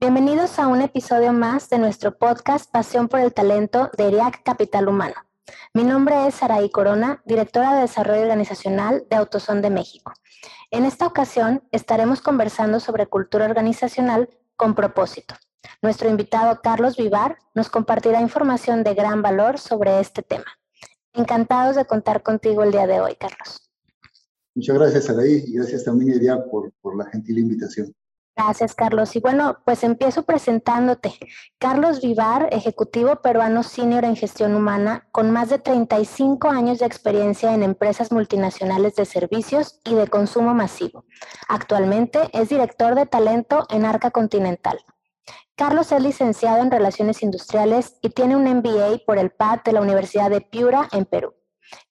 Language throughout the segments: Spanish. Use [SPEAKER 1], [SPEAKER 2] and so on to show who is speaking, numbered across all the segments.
[SPEAKER 1] Bienvenidos a un episodio más de nuestro podcast Pasión por el Talento de ERIAC Capital Humano. Mi nombre es Saraí Corona, directora de Desarrollo Organizacional de Autosón de México. En esta ocasión estaremos conversando sobre cultura organizacional con propósito. Nuestro invitado Carlos Vivar nos compartirá información de gran valor sobre este tema. Encantados de contar contigo el día de hoy, Carlos.
[SPEAKER 2] Muchas gracias, Saraí, y gracias también, Eria, por, por la gentil invitación.
[SPEAKER 1] Gracias, Carlos. Y bueno, pues empiezo presentándote. Carlos Vivar, ejecutivo peruano senior en gestión humana, con más de 35 años de experiencia en empresas multinacionales de servicios y de consumo masivo. Actualmente es director de talento en Arca Continental. Carlos es licenciado en Relaciones Industriales y tiene un MBA por el PAD de la Universidad de Piura en Perú.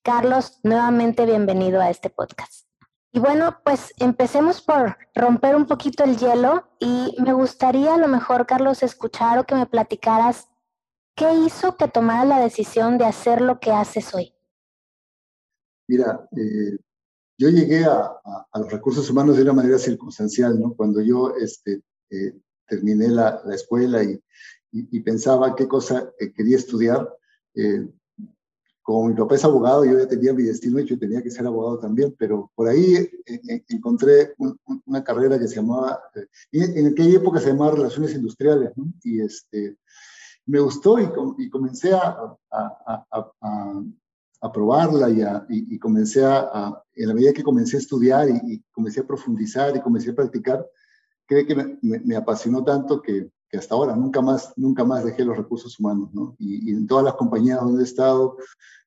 [SPEAKER 1] Carlos, nuevamente bienvenido a este podcast. Y bueno, pues empecemos por romper un poquito el hielo y me gustaría a lo mejor, Carlos, escuchar o que me platicaras qué hizo que tomaras la decisión de hacer lo que haces hoy.
[SPEAKER 2] Mira, eh, yo llegué a, los recursos humanos de una manera circunstancial, ¿no? Cuando yo este, eh, terminé la, escuela y, pensaba qué cosa eh, quería estudiar, como mi papá es abogado, yo ya tenía mi destino hecho y tenía que ser abogado también, pero por ahí eh, eh, encontré una carrera que se llamaba, eh, en aquella época se llamaba Relaciones Industriales, ¿no? y este, me gustó y, y comencé a, a, a, a probarla y, y, comencé a, en la medida que comencé a estudiar y, comencé a profundizar y comencé a practicar, creo que me, me apasionó tanto que, que hasta ahora nunca más, nunca más dejé los recursos humanos, ¿no? Y, en todas las compañías donde he estado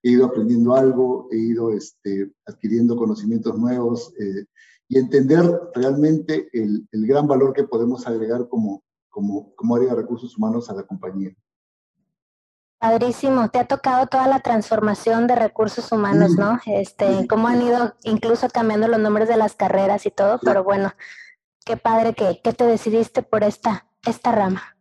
[SPEAKER 2] he ido aprendiendo algo, he ido este, adquiriendo conocimientos nuevos eh, y entender realmente el, el, gran valor que podemos agregar como, como, como área de recursos humanos a la compañía.
[SPEAKER 1] Padrísimo, te ha tocado toda la transformación de recursos humanos, ¿no? Este, cómo han ido incluso cambiando los nombres de las carreras y todo, pero bueno, qué padre que, que te decidiste por esta esta rama.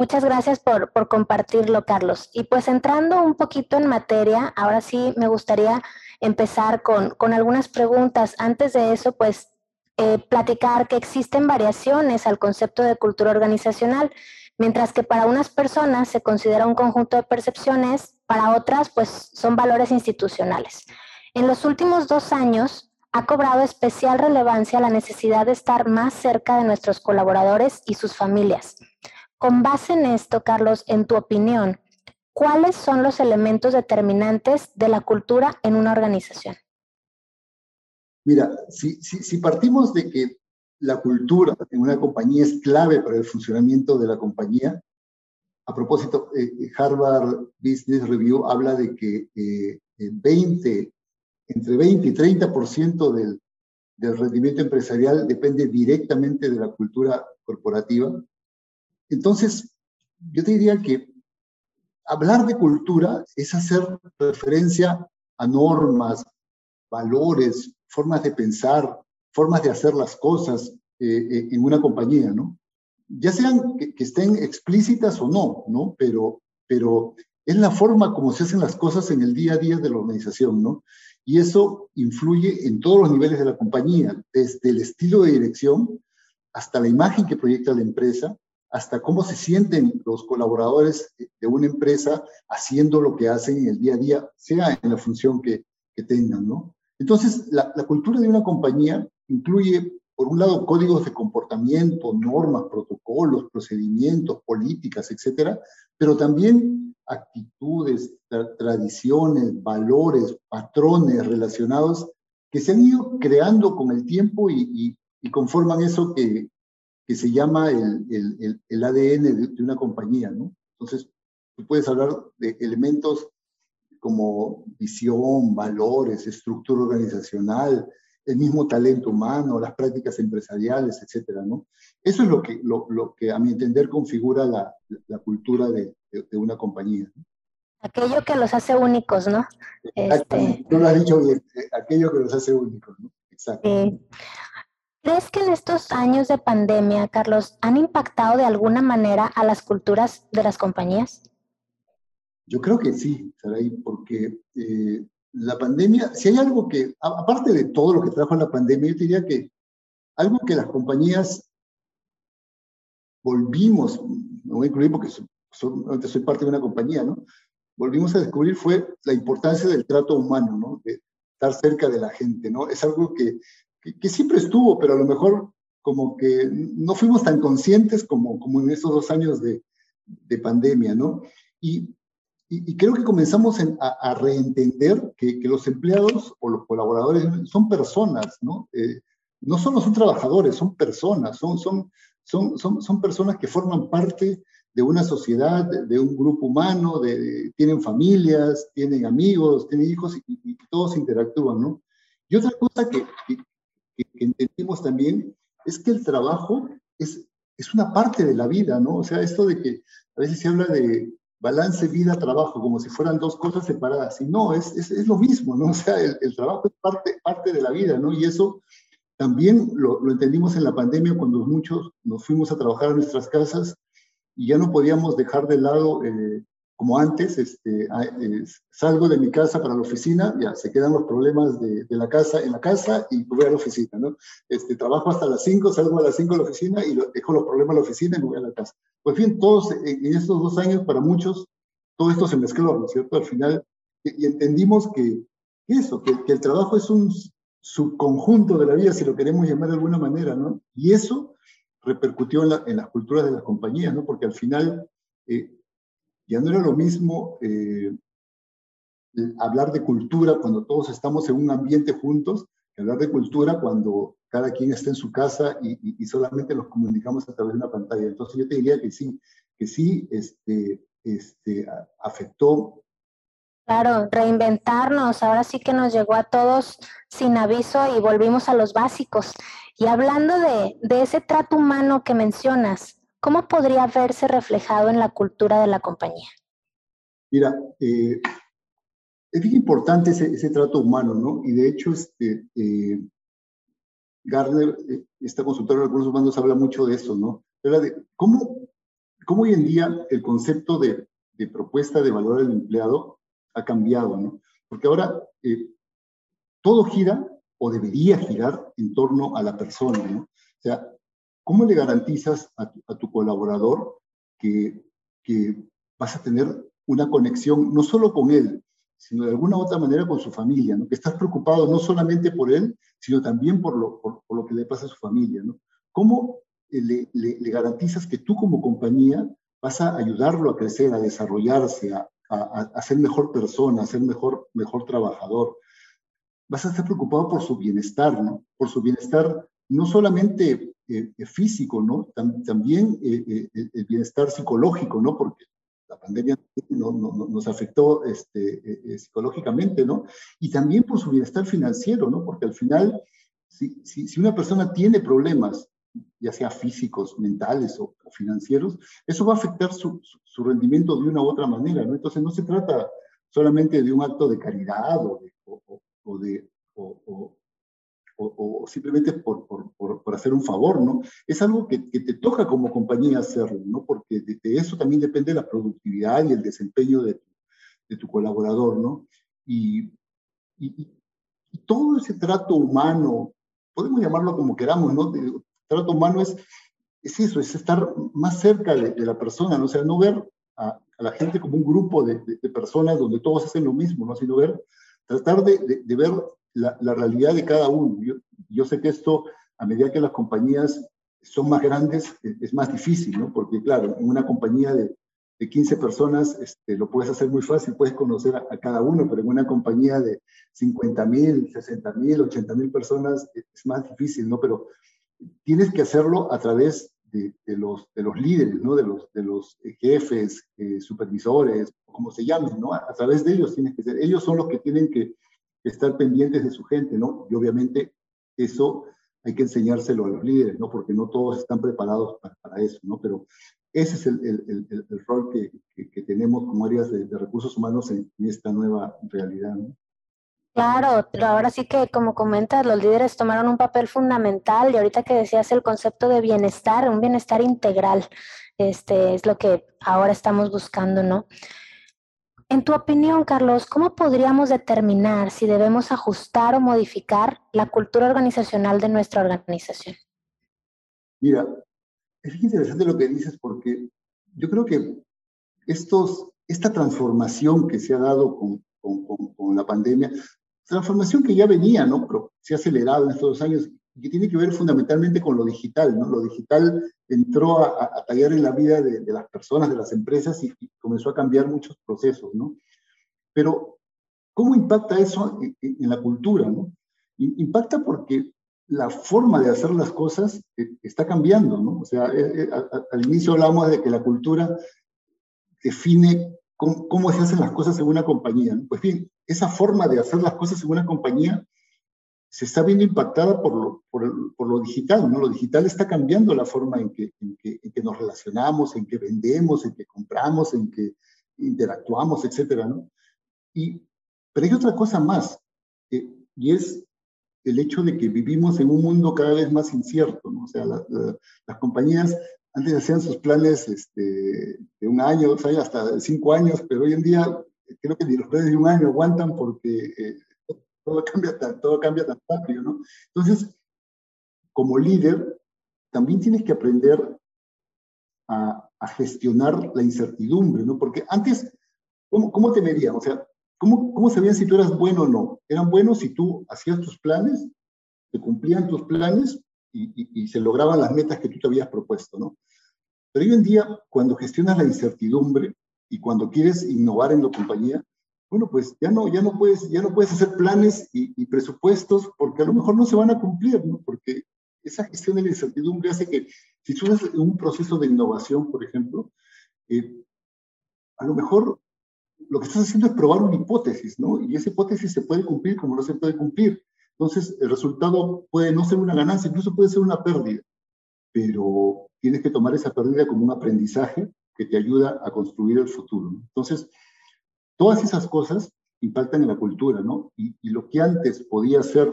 [SPEAKER 1] Muchas gracias por, compartirlo, Carlos. Y pues entrando un poquito en materia, ahora sí me gustaría empezar con, algunas preguntas. Antes de eso, pues eh, platicar que existen variaciones al concepto de cultura organizacional, mientras que para unas personas se considera un conjunto de percepciones, para otras pues son valores institucionales. En los últimos dos años, ha cobrado especial relevancia la necesidad de estar más cerca de nuestros colaboradores y sus familias. Con base en esto, Carlos, en tu opinión, ¿cuáles son los elementos determinantes de la cultura en una organización?
[SPEAKER 2] Mira, si, partimos de que la cultura en una compañía es clave para el funcionamiento de la compañía, a propósito, eh, Harvard Business Review habla de que 20 eh, entre 20 y 30% del, del rendimiento empresarial depende directamente de la cultura corporativa. Entonces, yo te diría que hablar de cultura es hacer referencia a normas, valores, formas de pensar, formas de hacer las cosas eh, eh, en una compañía, ¿no? Ya sean que, que, estén explícitas o no, ¿no? Pero, pero es la forma como se hacen las cosas en el día a día de la organización, ¿no? Y eso influye en todos los niveles de la compañía, desde el estilo de dirección hasta la imagen que proyecta la empresa, hasta cómo se sienten los colaboradores de una empresa haciendo lo que hacen en el día a día, sea en la función que, tengan, ¿no? Entonces, la cultura de una compañía incluye, por un lado, códigos de comportamiento, normas, protocolos, procedimientos, políticas, etcétera, pero también actitudes, tradiciones, valores, patrones relacionados que se han ido creando con el tiempo y, conforman eso que, que se llama el, el, el ADN de, una compañía, ¿no? Entonces, tú puedes hablar de elementos como visión, valores, estructura organizacional, el mismo talento humano, las prácticas empresariales, etcétera, ¿no? Eso es lo que, lo, lo que a mi entender configura la, la cultura de, de, una compañía.
[SPEAKER 1] Aquello que los hace únicos, ¿no?
[SPEAKER 2] Este... Tú lo has dicho bien, eh, aquello que los hace únicos, ¿no? Exacto.
[SPEAKER 1] ¿Crees que en estos años de pandemia, Carlos, han impactado de alguna manera a las culturas de las compañías?
[SPEAKER 2] Yo creo que sí, Saray, porque eh, la pandemia, si hay algo que, aparte de todo lo que trajo la pandemia, yo diría que algo que las compañías volvimos, me voy a incluir porque soy, parte de una compañía, ¿no? Volvimos a descubrir fue la importancia del trato humano, ¿no? De estar cerca de la gente, ¿no? Es algo que, que, siempre estuvo, pero a lo mejor como que no fuimos tan conscientes como, como en esos dos años de, de pandemia, ¿no? Y, y, creo que comenzamos a, reentender que, que, los empleados o los colaboradores son personas, ¿no? Eh, no solo son trabajadores, son personas, son, son, son, son, son personas que forman parte de una sociedad, de, un grupo humano, tienen familias, tienen amigos, tienen hijos y, todos interactúan, ¿no? Y otra cosa que, que, entendimos también es que el trabajo es, es una parte de la vida, ¿no? O sea, esto de que a veces se habla de balance vida-trabajo, como si fueran dos cosas separadas. Y no, es, es, es lo mismo, ¿no? O sea, el, el, trabajo es parte, parte de la vida, ¿no? Y eso también lo, lo, entendimos en la pandemia cuando muchos nos fuimos a trabajar a nuestras casas y ya no podíamos dejar de lado eh, como antes, este, salgo de mi casa para la oficina, ya se quedan los problemas de, de, la casa en la casa y voy a la oficina, ¿no? Este, trabajo hasta las 5, salgo a las 5 de la oficina y dejo los problemas en la oficina y me voy a la casa. Pues bien, todos en, estos dos años, para muchos, todo esto se mezcló, ¿no es cierto? Al final, y, entendimos que, eso, que, que, el trabajo es un subconjunto de la vida, si lo queremos llamar de alguna manera, ¿no? Y eso repercutió en, la, en las culturas de las compañías, ¿no? Porque al final... Eh, ya no era lo mismo eh, hablar de cultura cuando todos estamos en un ambiente juntos que hablar de cultura cuando cada quien está en su casa y, solamente nos comunicamos a través de una pantalla. Entonces yo te diría que sí, que sí este, este, afectó.
[SPEAKER 1] Claro, reinventarnos, ahora sí que nos llegó a todos sin aviso y volvimos a los básicos. Y hablando de, de ese trato humano que mencionas, ¿cómo podría verse reflejado en la cultura de la compañía?
[SPEAKER 2] Mira, eh, es importante ese, trato humano, ¿no? Y de hecho, este, eh, Gardner, eh, esta consultora de recursos humanos, habla mucho de eso, ¿no? Habla de cómo, cómo hoy en día el concepto de, de, propuesta de valor al empleado ha cambiado, ¿no? Porque ahora todo gira o debería girar en torno a la persona, ¿no? O sea, ¿Cómo le garantizas a tu, colaborador que, que, vas a tener una conexión no solo con él, sino de alguna otra manera con su familia, ¿no? que estás preocupado no solamente por él, sino también por lo, por, lo que le pasa a su familia? ¿no? ¿Cómo eh, le, le, garantizas que tú como compañía vas a ayudarlo a crecer, a desarrollarse, a, a, ser mejor persona, a ser mejor, mejor trabajador? Vas a estar preocupado por su bienestar, ¿no? Por su bienestar no solamente eh, eh, físico, ¿no? también eh, el bienestar psicológico, ¿no? Porque la pandemia nos afectó este, psicológicamente, ¿no? Y también por su bienestar financiero, ¿no? Porque al final, si, si, una persona tiene problemas, ya sea físicos, mentales o, financieros, eso va a afectar su, su, rendimiento de una u otra manera, ¿no? Entonces no se trata solamente de un acto de caridad o de, o, de, o, simplemente por, por, por, hacer un favor, ¿no? Es algo que, que, te toca como compañía hacerlo, ¿no? Porque de, eso también depende la productividad y el desempeño de de tu colaborador, ¿no? Y, y, todo ese trato humano, podemos llamarlo como queramos, ¿no? El trato humano es, es eso, es estar más cerca de, la persona, ¿no? O sea, no ver a, a la gente como un grupo de, de, personas donde todos hacen lo mismo, ¿no? Sino ver, tratar de, de ver la, realidad de cada uno. Yo, yo, sé que esto, a medida que las compañías son más grandes, es, más difícil, ¿no? Porque, claro, en una compañía de, de 15 personas este, lo puedes hacer muy fácil, puedes conocer a, cada uno, pero en una compañía de 50 mil, 60 mil, 80 mil personas es más difícil, ¿no? Pero tienes que hacerlo a través de, los, de los líderes, ¿no? De los, de los jefes, eh, supervisores, como se llamen, ¿no? A, través de ellos tienes que ser. Ellos son los que tienen que estar pendientes de su gente, ¿no? Y obviamente eso hay que enseñárselo a los líderes, ¿no? Porque no todos están preparados para, eso, ¿no? Pero ese es el, el, el, rol que, que, tenemos como áreas de, recursos humanos en, esta nueva realidad, ¿no?
[SPEAKER 1] Claro, ahora sí que como comentas, los líderes tomaron un papel fundamental y ahorita que decías el concepto de bienestar, un bienestar integral, este es lo que ahora estamos buscando, ¿no? En tu opinión, Carlos, ¿cómo podríamos determinar si debemos ajustar o modificar la cultura organizacional de nuestra organización?
[SPEAKER 2] Mira, es interesante lo que dices porque yo creo que estos, esta transformación que se ha dado con, con, con, la pandemia, transformación que ya venía, ¿no? Pero se ha acelerado en estos dos años que tiene que ver fundamentalmente con lo digital, ¿no? Lo digital entró a, tallar en la vida de, las personas, de las empresas y, comenzó a cambiar muchos procesos, ¿no? Pero, ¿cómo impacta eso en, la cultura, ¿no? Impacta porque la forma de hacer las cosas eh, está cambiando, ¿no? O sea, eh, eh, al inicio hablamos de que la cultura define cómo, cómo, se hacen las cosas en una compañía. Pues bien, esa forma de hacer las cosas en una compañía se está viendo impactada por lo, por, lo, digital, ¿no? Lo digital está cambiando la forma en que, en que, nos relacionamos, en que vendemos, en que compramos, en que interactuamos, etcétera, ¿no? Y, pero hay otra cosa más, y es el hecho de que vivimos en un mundo cada vez más incierto, ¿no? O sea, las compañías antes hacían sus planes este, de un año, dos años, hasta cinco años, pero hoy en día creo que ni los planes de un año aguantan porque eh, todo cambia tan, todo cambia tan rápido, ¿no? Entonces, como líder, también tienes que aprender a, gestionar la incertidumbre, ¿no? Porque antes, ¿cómo, cómo te medían? O sea, ¿cómo, ¿cómo sabían si tú eras bueno o no? Eran buenos si tú hacías tus planes, te cumplían tus planes y, y, se lograban las metas que tú te habías propuesto, ¿no? Pero hoy en día, cuando gestionas la incertidumbre y cuando quieres innovar en la compañía, bueno, pues ya no, ya no, puedes, ya no puedes hacer planes y, presupuestos porque a lo mejor no se van a cumplir, ¿no? Porque esa gestión de la incertidumbre hace que si tú haces un proceso de innovación, por ejemplo, eh, a lo mejor lo que estás haciendo es probar una hipótesis, ¿no? Y esa hipótesis se puede cumplir como no se puede cumplir. Entonces, el resultado puede no ser una ganancia, incluso puede ser una pérdida, pero tienes que tomar esa pérdida como un aprendizaje que te ayuda a construir el futuro. Entonces, Todas esas cosas impactan en la cultura, ¿no? Y, lo que antes podía ser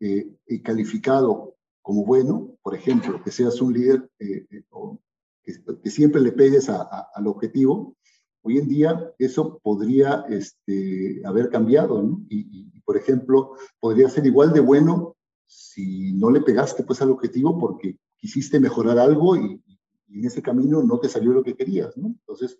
[SPEAKER 2] eh, eh, calificado como bueno, por ejemplo, que seas un líder eh, que, siempre le pegues al objetivo, hoy en día eso podría este, haber cambiado, ¿no? Y, por ejemplo, podría ser igual de bueno si no le pegaste pues al objetivo porque quisiste mejorar algo y, en ese camino no te salió lo que querías, ¿no? Entonces,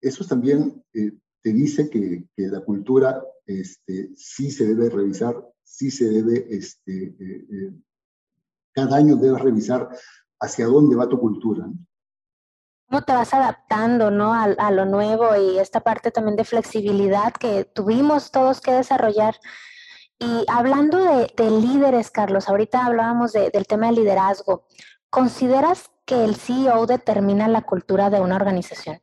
[SPEAKER 2] eso también eh, te dice que, la cultura este, sí se debe revisar, sí se debe, este, eh, eh, cada año debes revisar hacia dónde va tu cultura.
[SPEAKER 1] ¿Cómo te vas adaptando ¿no? a, a, lo nuevo y esta parte también de flexibilidad que tuvimos todos que desarrollar? Y hablando de, de líderes, Carlos, ahorita hablábamos de, del tema de liderazgo. ¿Consideras que el CEO determina la cultura de una organización?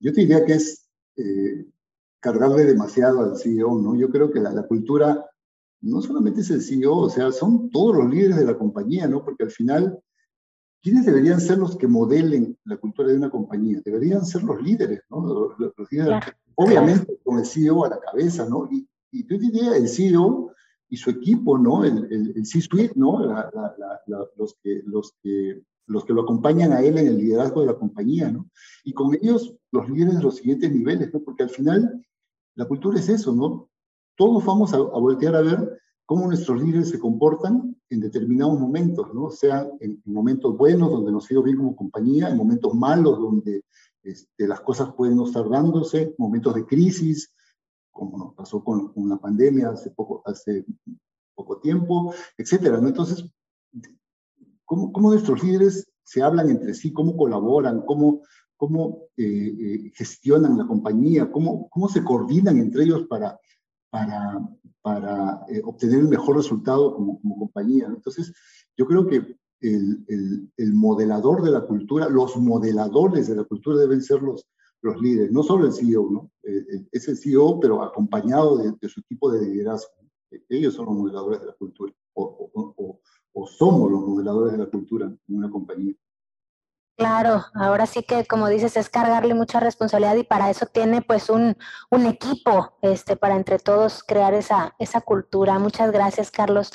[SPEAKER 2] Yo te diría que es eh, cargarle demasiado al CEO, ¿no? Yo creo que la, cultura no solamente es el CEO, o sea, son todos los líderes de la compañía, ¿no? Porque al final, ¿quiénes deberían ser los que modelen la cultura de una compañía? Deberían ser los líderes, ¿no? Los, líderes, obviamente con el CEO a la cabeza, ¿no? Y, y yo diría el CEO y su equipo, ¿no? El, el, C-suite, ¿no? los, que, los que los que lo acompañan a él en el liderazgo de la compañía, ¿no? Y con ellos los líderes de los siguientes niveles, ¿no? Porque al final la cultura es eso, ¿no? Todos vamos a, voltear a ver cómo nuestros líderes se comportan en determinados momentos, ¿no? Sea en, momentos buenos, donde nos ha ido bien como compañía, en momentos malos, donde este, las cosas pueden no estar dándose, momentos de crisis, como nos pasó con, con la pandemia hace poco, hace poco tiempo, etcétera, ¿no? Entonces, cómo, cómo nuestros líderes se hablan entre sí, cómo colaboran, cómo, cómo eh, eh, gestionan la compañía, cómo, cómo se coordinan entre ellos para, para, para eh, obtener el mejor resultado como, como compañía. Entonces, yo creo que el, el, el, modelador de la cultura, los modeladores de la cultura deben ser los, los líderes, no solo el CEO, ¿no? es el CEO, pero acompañado de, de su equipo de liderazgo. Ellos son los modeladores de la cultura, o, o somos los modeladores de la cultura en una compañía.
[SPEAKER 1] Claro, ahora sí que como dices es cargarle mucha responsabilidad y para eso tiene pues un, un equipo este, para entre todos crear esa, esa cultura. Muchas gracias Carlos.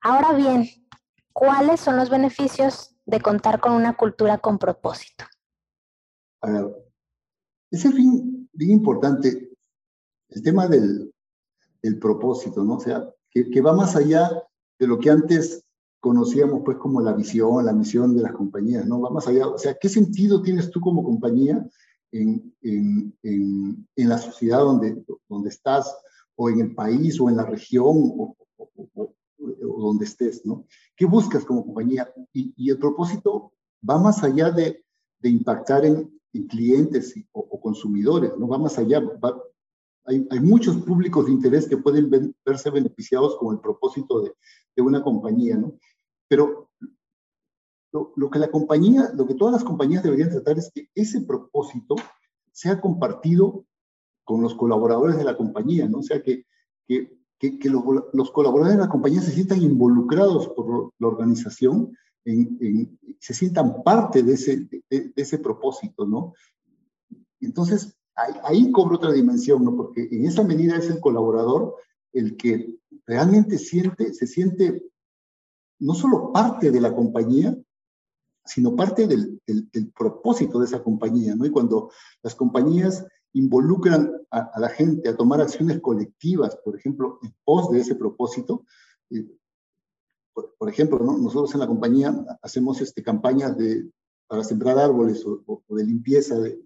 [SPEAKER 1] Ahora bien, ¿cuáles son los beneficios de contar con una cultura con propósito?
[SPEAKER 2] A ver, es bien, importante el tema del, del propósito, ¿no? O sea, que, que va más allá de lo que antes conocíamos pues como la visión, la misión de las compañías, ¿no? Va más allá, o sea, ¿qué sentido tienes tú como compañía en, en, en, la sociedad donde, donde estás, o en el país, o en la región, o, o, donde estés, ¿no? ¿Qué buscas como compañía? Y, y el propósito va más allá de, de impactar en, clientes o, consumidores, ¿no? Va más allá, hay, hay, muchos públicos de interés que pueden verse beneficiados con el propósito de, de una compañía, ¿no? Pero lo, que la compañía, lo que todas las compañías deberían tratar es que ese propósito sea compartido con los colaboradores de la compañía, ¿no? O sea, que, que, que, los, colaboradores de la compañía se sientan involucrados por la organización, se sientan parte de ese, de, ese propósito, ¿no? Entonces, ahí, ahí cobra otra dimensión, ¿no? Porque en esa medida es el colaborador el que realmente siente, se siente no solo parte de la compañía, sino parte del, propósito de esa compañía, ¿no? Y cuando las compañías involucran a, la gente a tomar acciones colectivas, por ejemplo, en pos de ese propósito, eh, por, ejemplo, nosotros en la compañía hacemos este, campañas de, para sembrar árboles o, de limpieza, de,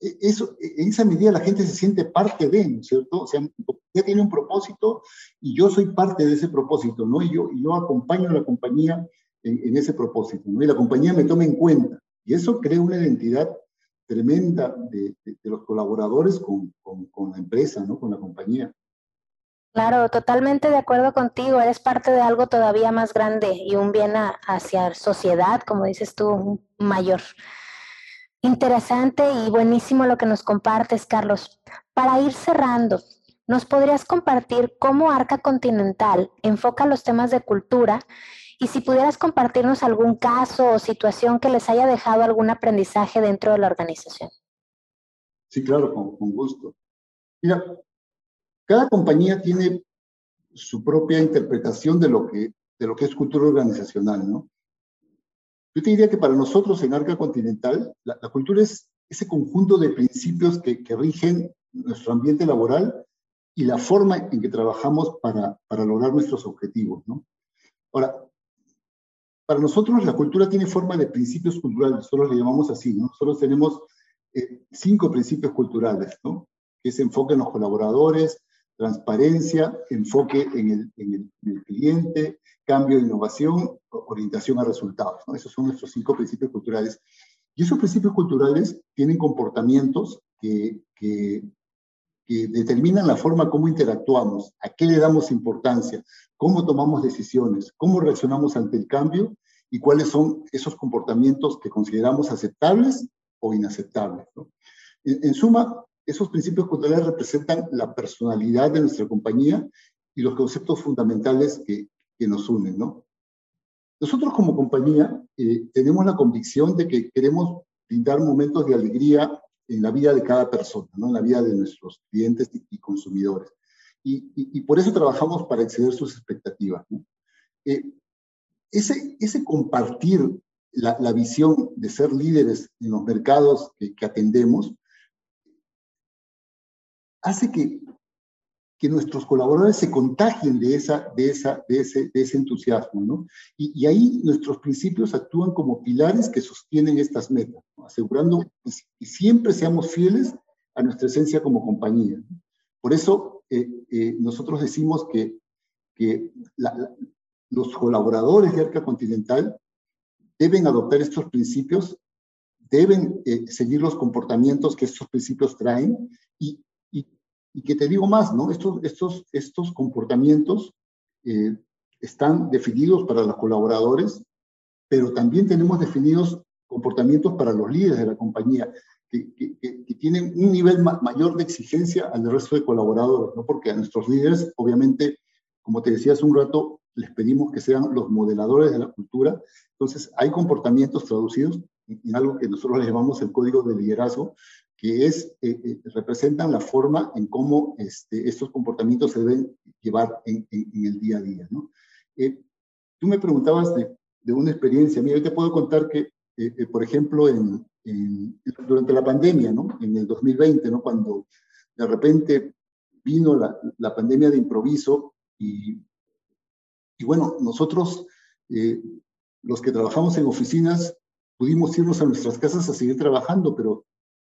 [SPEAKER 2] eso, en esa medida la gente se siente parte de, ¿no es cierto? O sea, ya tiene un propósito y yo soy parte de ese propósito, ¿no? Y yo, yo acompaño a la compañía en, ese propósito, ¿no? Y la compañía me toma en cuenta. Y eso crea una identidad tremenda de, los colaboradores con, con, la empresa, ¿no? Con la compañía.
[SPEAKER 1] Claro, totalmente de acuerdo contigo. Eres parte de algo todavía más grande y un bien hacia sociedad, como dices tú, mayor. Interesante y buenísimo lo que nos compartes, Carlos. Para ir cerrando, ¿nos podrías compartir cómo Arca Continental enfoca los temas de cultura y si pudieras compartirnos algún caso o situación que les haya dejado algún aprendizaje dentro de la organización?
[SPEAKER 2] Sí, claro, con, gusto. Mira, cada compañía tiene su propia interpretación de lo que, de lo que es cultura organizacional, ¿no? Yo te diría que para nosotros en Arca Continental, la, cultura es ese conjunto de principios que, rigen nuestro ambiente laboral y la forma en que trabajamos para, para lograr nuestros objetivos. ¿no? Ahora, para nosotros la cultura tiene forma de principios culturales, nosotros le llamamos así, ¿no? Nosotros tenemos eh, cinco principios culturales, ¿no? Que es enfoque en los colaboradores, transparencia, enfoque en el, en el cliente, cambio innovación, orientación a resultados. Esos son nuestros cinco principios culturales. Y esos principios culturales tienen comportamientos que, que, que, determinan la forma como interactuamos, a qué le damos importancia, cómo tomamos decisiones, cómo reaccionamos ante el cambio y cuáles son esos comportamientos que consideramos aceptables o inaceptables. En, en suma, esos principios culturales representan la personalidad de nuestra compañía y los conceptos fundamentales que, que nos unen, ¿no? Nosotros como compañía eh, tenemos la convicción de que queremos brindar momentos de alegría en la vida de cada persona, ¿no? en la vida de nuestros clientes y, consumidores. Y, y, por eso trabajamos para exceder sus expectativas. ¿no? Eh, ese, ese compartir la, la, visión de ser líderes en los mercados que, que atendemos hace que que nuestros colaboradores se contagien de, esa, de, esa, de, ese, de ese entusiasmo, ¿no? Y, ahí nuestros principios actúan como pilares que sostienen estas metas, asegurando que, siempre seamos fieles a nuestra esencia como compañía. Por eso eh, eh, nosotros decimos que, que los colaboradores de Arca Continental deben adoptar estos principios, deben eh, seguir los comportamientos que estos principios traen y, y que te digo más, ¿no? Estos, estos, estos comportamientos eh, están definidos para los colaboradores, pero también tenemos definidos comportamientos para los líderes de la compañía, que, tienen un nivel mayor de exigencia al resto de colaboradores, ¿no? porque a nuestros líderes, obviamente, como te decía hace un rato, les pedimos que sean los modeladores de la cultura. Entonces, hay comportamientos traducidos en algo que nosotros le llamamos el código de liderazgo, que es, eh, eh, representan la forma en cómo este, estos comportamientos se deben llevar en, el día a día. Eh, tú me preguntabas de, de, una experiencia. Mira, yo te puedo contar que, por ejemplo, en, durante la pandemia, ¿no? en el 2020, ¿no? cuando de repente vino la, la pandemia de improviso y, y bueno, nosotros, los que trabajamos en oficinas, pudimos irnos a nuestras casas a seguir trabajando, pero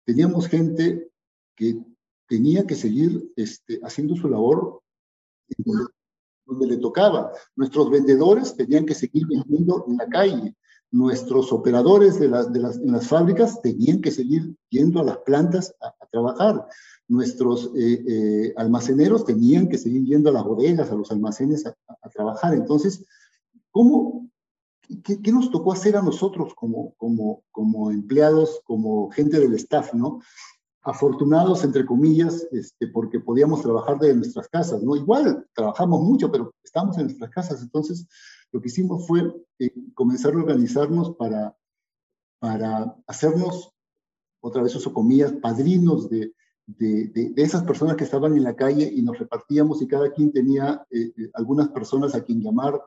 [SPEAKER 2] teníamos gente que tenía que seguir este, haciendo su labor donde, le tocaba. Nuestros vendedores tenían que seguir vendiendo en la calle. Nuestros operadores de las, de las, en las fábricas tenían que seguir yendo a las plantas a, trabajar. Nuestros eh, eh, almaceneros tenían que seguir yendo a las bodegas, a los almacenes a, a trabajar. Entonces, ¿cómo, ¿Qué, nos tocó hacer a nosotros como, como, como empleados, como gente del staff, ¿no? Afortunados, entre comillas, este, porque podíamos trabajar de nuestras casas, ¿no? Igual trabajamos mucho, pero estamos en nuestras casas. Entonces, lo que hicimos fue eh, comenzar a organizarnos para, para hacernos, otra vez uso comillas, padrinos de, de, de, esas personas que estaban en la calle y nos repartíamos y cada quien tenía eh, eh, algunas personas a quien llamar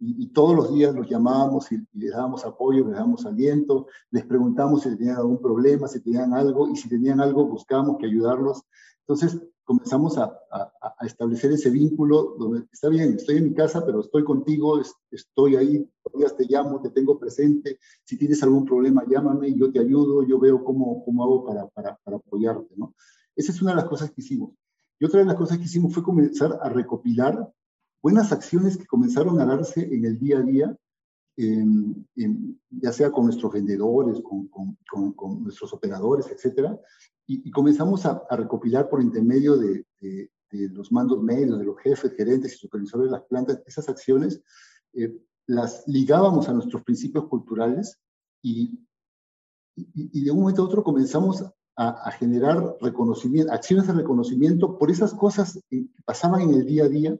[SPEAKER 2] y, todos los días los llamábamos y, les dábamos apoyo, les dábamos aliento, les preguntamos si tenían algún problema, si tenían algo, y si tenían algo buscábamos que ayudarlos. Entonces comenzamos a, a, establecer ese vínculo donde está bien, estoy en mi casa, pero estoy contigo, estoy ahí, días te llamo, te tengo presente, si tienes algún problema llámame, yo te ayudo, yo veo cómo, cómo hago para, para, para apoyarte. ¿no? Esa es una de las cosas que hicimos. Y otra de las cosas que hicimos fue comenzar a recopilar buenas acciones que comenzaron a darse en el día a día, ya sea con nuestros vendedores, con, con, con, nuestros operadores, etcétera, y, comenzamos a, recopilar por intermedio de, de, los mandos medios, de los jefes, gerentes y supervisores de las plantas, esas acciones, eh, las ligábamos a nuestros principios culturales y, y, de un momento a otro comenzamos a, a, generar reconocimiento, acciones de reconocimiento por esas cosas que pasaban en el día a día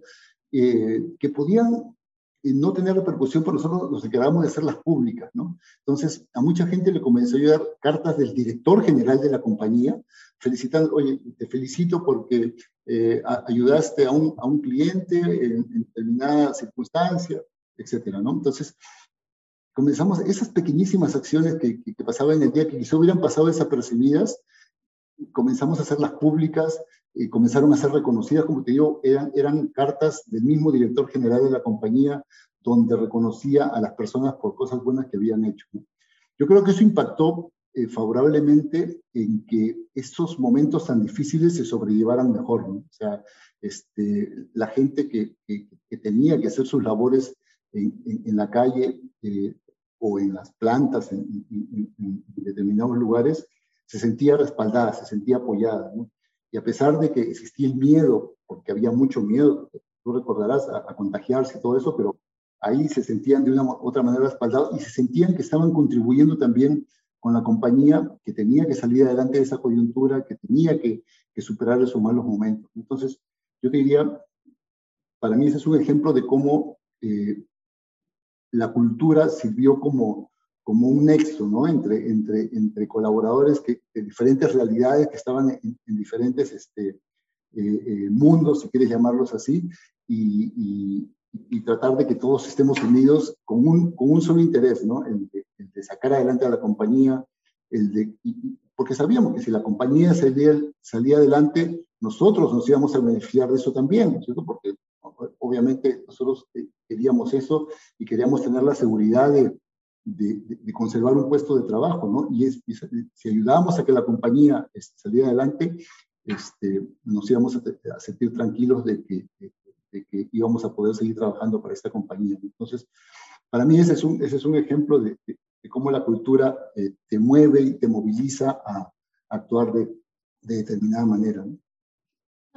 [SPEAKER 2] eh, que podían eh, no tener repercusión, pero nosotros nos encargamos de hacerlas públicas, ¿no? Entonces, a mucha gente le comenzó a llegar cartas del director general de la compañía, felicitando, oye, te felicito porque eh, ayudaste a un, a un cliente en, determinada circunstancia, etcétera, ¿no? Entonces, comenzamos esas pequeñísimas acciones que, que, que, pasaban en el día, que quizá hubieran pasado desapercibidas, comenzamos a hacerlas públicas, y comenzaron a ser reconocidas, como te digo, eran, eran cartas del mismo director general de la compañía donde reconocía a las personas por cosas buenas que habían hecho. Yo creo que eso impactó eh, favorablemente en que estos momentos tan difíciles se sobrellevaran mejor. ¿no? O sea, este, la gente que, que, tenía que hacer sus labores en, en, la calle eh, o en las plantas, en, en, determinados lugares, se sentía respaldada, se sentía apoyada. ¿no? Y a pesar de que existía el miedo, porque había mucho miedo, tú recordarás, a, contagiarse y todo eso, pero ahí se sentían de una otra manera respaldados y se sentían que estaban contribuyendo también con la compañía que tenía que salir adelante de esa coyuntura, que tenía que, que superar esos malos momentos. Entonces, yo te diría, para mí ese es un ejemplo de cómo eh, la cultura sirvió como como un nexo ¿no? entre, entre, entre colaboradores que, de diferentes realidades que estaban en, diferentes este, eh, eh, mundos, si quieres llamarlos así, y, y, tratar de que todos estemos unidos con un, con un solo interés, ¿no? el, de, sacar adelante a la compañía, el de, porque sabíamos que si la compañía salía, salía adelante, nosotros nos íbamos a beneficiar de eso también, ¿cierto? Porque obviamente nosotros eh, queríamos eso y queríamos tener la seguridad de, de, conservar un puesto de trabajo, ¿no? Y, es, si ayudábamos a que la compañía este, saliera adelante, este, nos íbamos a, sentir tranquilos de que, de, íbamos a poder seguir trabajando para esta compañía. Entonces, para mí ese es un, ese es un ejemplo de, cómo la cultura eh, te mueve y te moviliza a, actuar de, determinada manera. ¿no?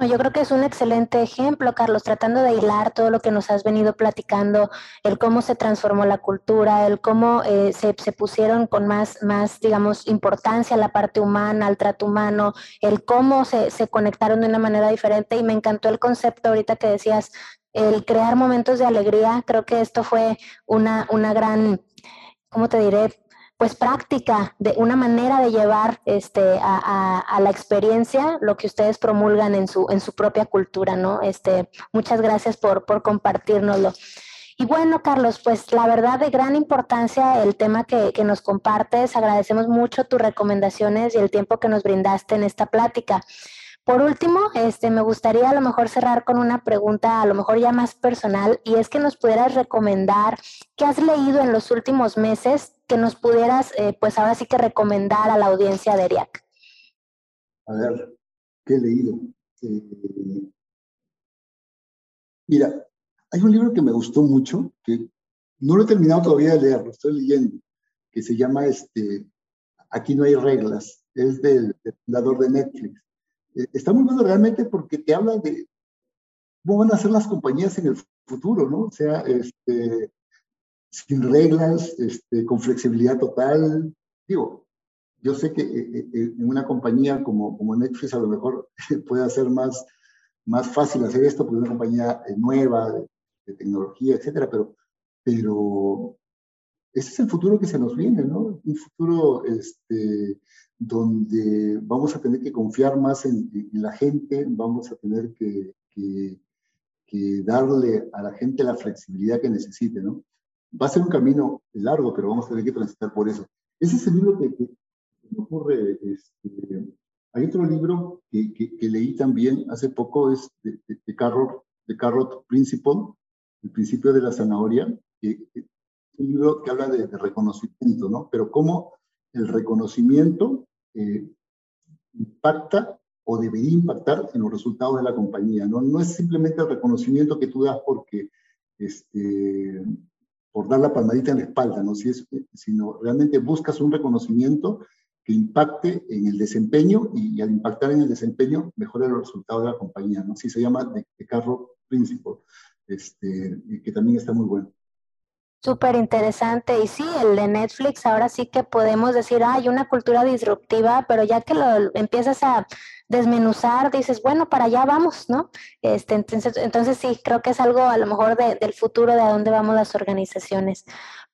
[SPEAKER 1] Yo creo que es un excelente ejemplo, Carlos, tratando de hilar todo lo que nos has venido platicando, el cómo se transformó la cultura, el cómo eh, se, se, pusieron con más, más, digamos, importancia la parte humana, al trato humano, el cómo se, se conectaron de una manera diferente. Y me encantó el concepto ahorita que decías, el crear momentos de alegría. Creo que esto fue una, una gran, ¿cómo te diré? Pues práctica, de una manera de llevar este, a, la experiencia lo que ustedes promulgan en su, en su propia cultura, ¿no? Este, muchas gracias por, por compartirnoslo. Y bueno, Carlos, pues la verdad de gran importancia el tema que, que, nos compartes. Agradecemos mucho tus recomendaciones y el tiempo que nos brindaste en esta plática. Por último, este, me gustaría a lo mejor cerrar con una pregunta, a lo mejor ya más personal, y es que nos pudieras recomendar qué has leído en los últimos meses que nos pudieras, eh, pues ahora sí que recomendar a la audiencia de ERIAC.
[SPEAKER 2] A ver, ¿qué he leído? Eh, mira, hay un libro que me gustó mucho, que no lo he terminado todavía de leer, lo estoy leyendo, que se llama este, Aquí no hay reglas, es del fundador de Netflix eh, está muy bueno realmente porque te habla de cómo van a ser las compañías en el futuro, ¿no? O sea, este, sin reglas, este, con flexibilidad total. Digo, yo sé que eh, eh, en una compañía como, como Netflix a lo mejor puede hacer más, más fácil hacer esto, porque es una compañía nueva, de, de tecnología, etcétera, pero, pero ese es el futuro que se nos viene, ¿no? Un futuro este, donde vamos a tener que confiar más en, la gente, vamos a tener que, que, darle a la gente la flexibilidad que necesite, ¿no? Va a ser un camino largo, pero vamos a tener que transitar por eso. Ese es el libro que, me ocurre. Este, hay otro libro que, que, leí también hace poco, es de, de, Carrot, de Carrot Principle, el principio de la zanahoria, que, un libro que habla de, de reconocimiento, ¿no? Pero cómo el reconocimiento eh, impacta o debería impactar en los resultados de la compañía. ¿no? no es simplemente el reconocimiento que tú das porque, este, por dar la palmadita en la espalda, ¿no? Si es, sino realmente buscas un reconocimiento que impacte en el desempeño y, al impactar en el desempeño mejore los resultados de la compañía. ¿no? Sí se llama de, de Carro Principle, este, que también está muy bueno.
[SPEAKER 1] Súper interesante. Y sí, el de Netflix, ahora sí que podemos decir, hay una cultura disruptiva, pero ya que lo empiezas a desmenuzar, dices, bueno, para allá vamos, ¿no? Este, entonces, entonces sí, creo que es algo a lo mejor del futuro de a dónde vamos las organizaciones.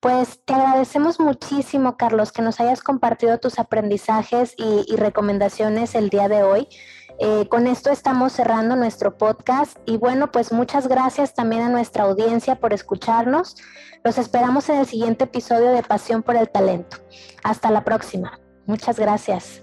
[SPEAKER 1] Pues te agradecemos muchísimo, Carlos, que nos hayas compartido tus aprendizajes y recomendaciones el día de hoy. Eh, con esto estamos cerrando nuestro podcast y bueno, pues muchas gracias también a nuestra audiencia por escucharnos. Los esperamos en el siguiente episodio de Pasión por el Talento. Hasta la próxima. Muchas gracias.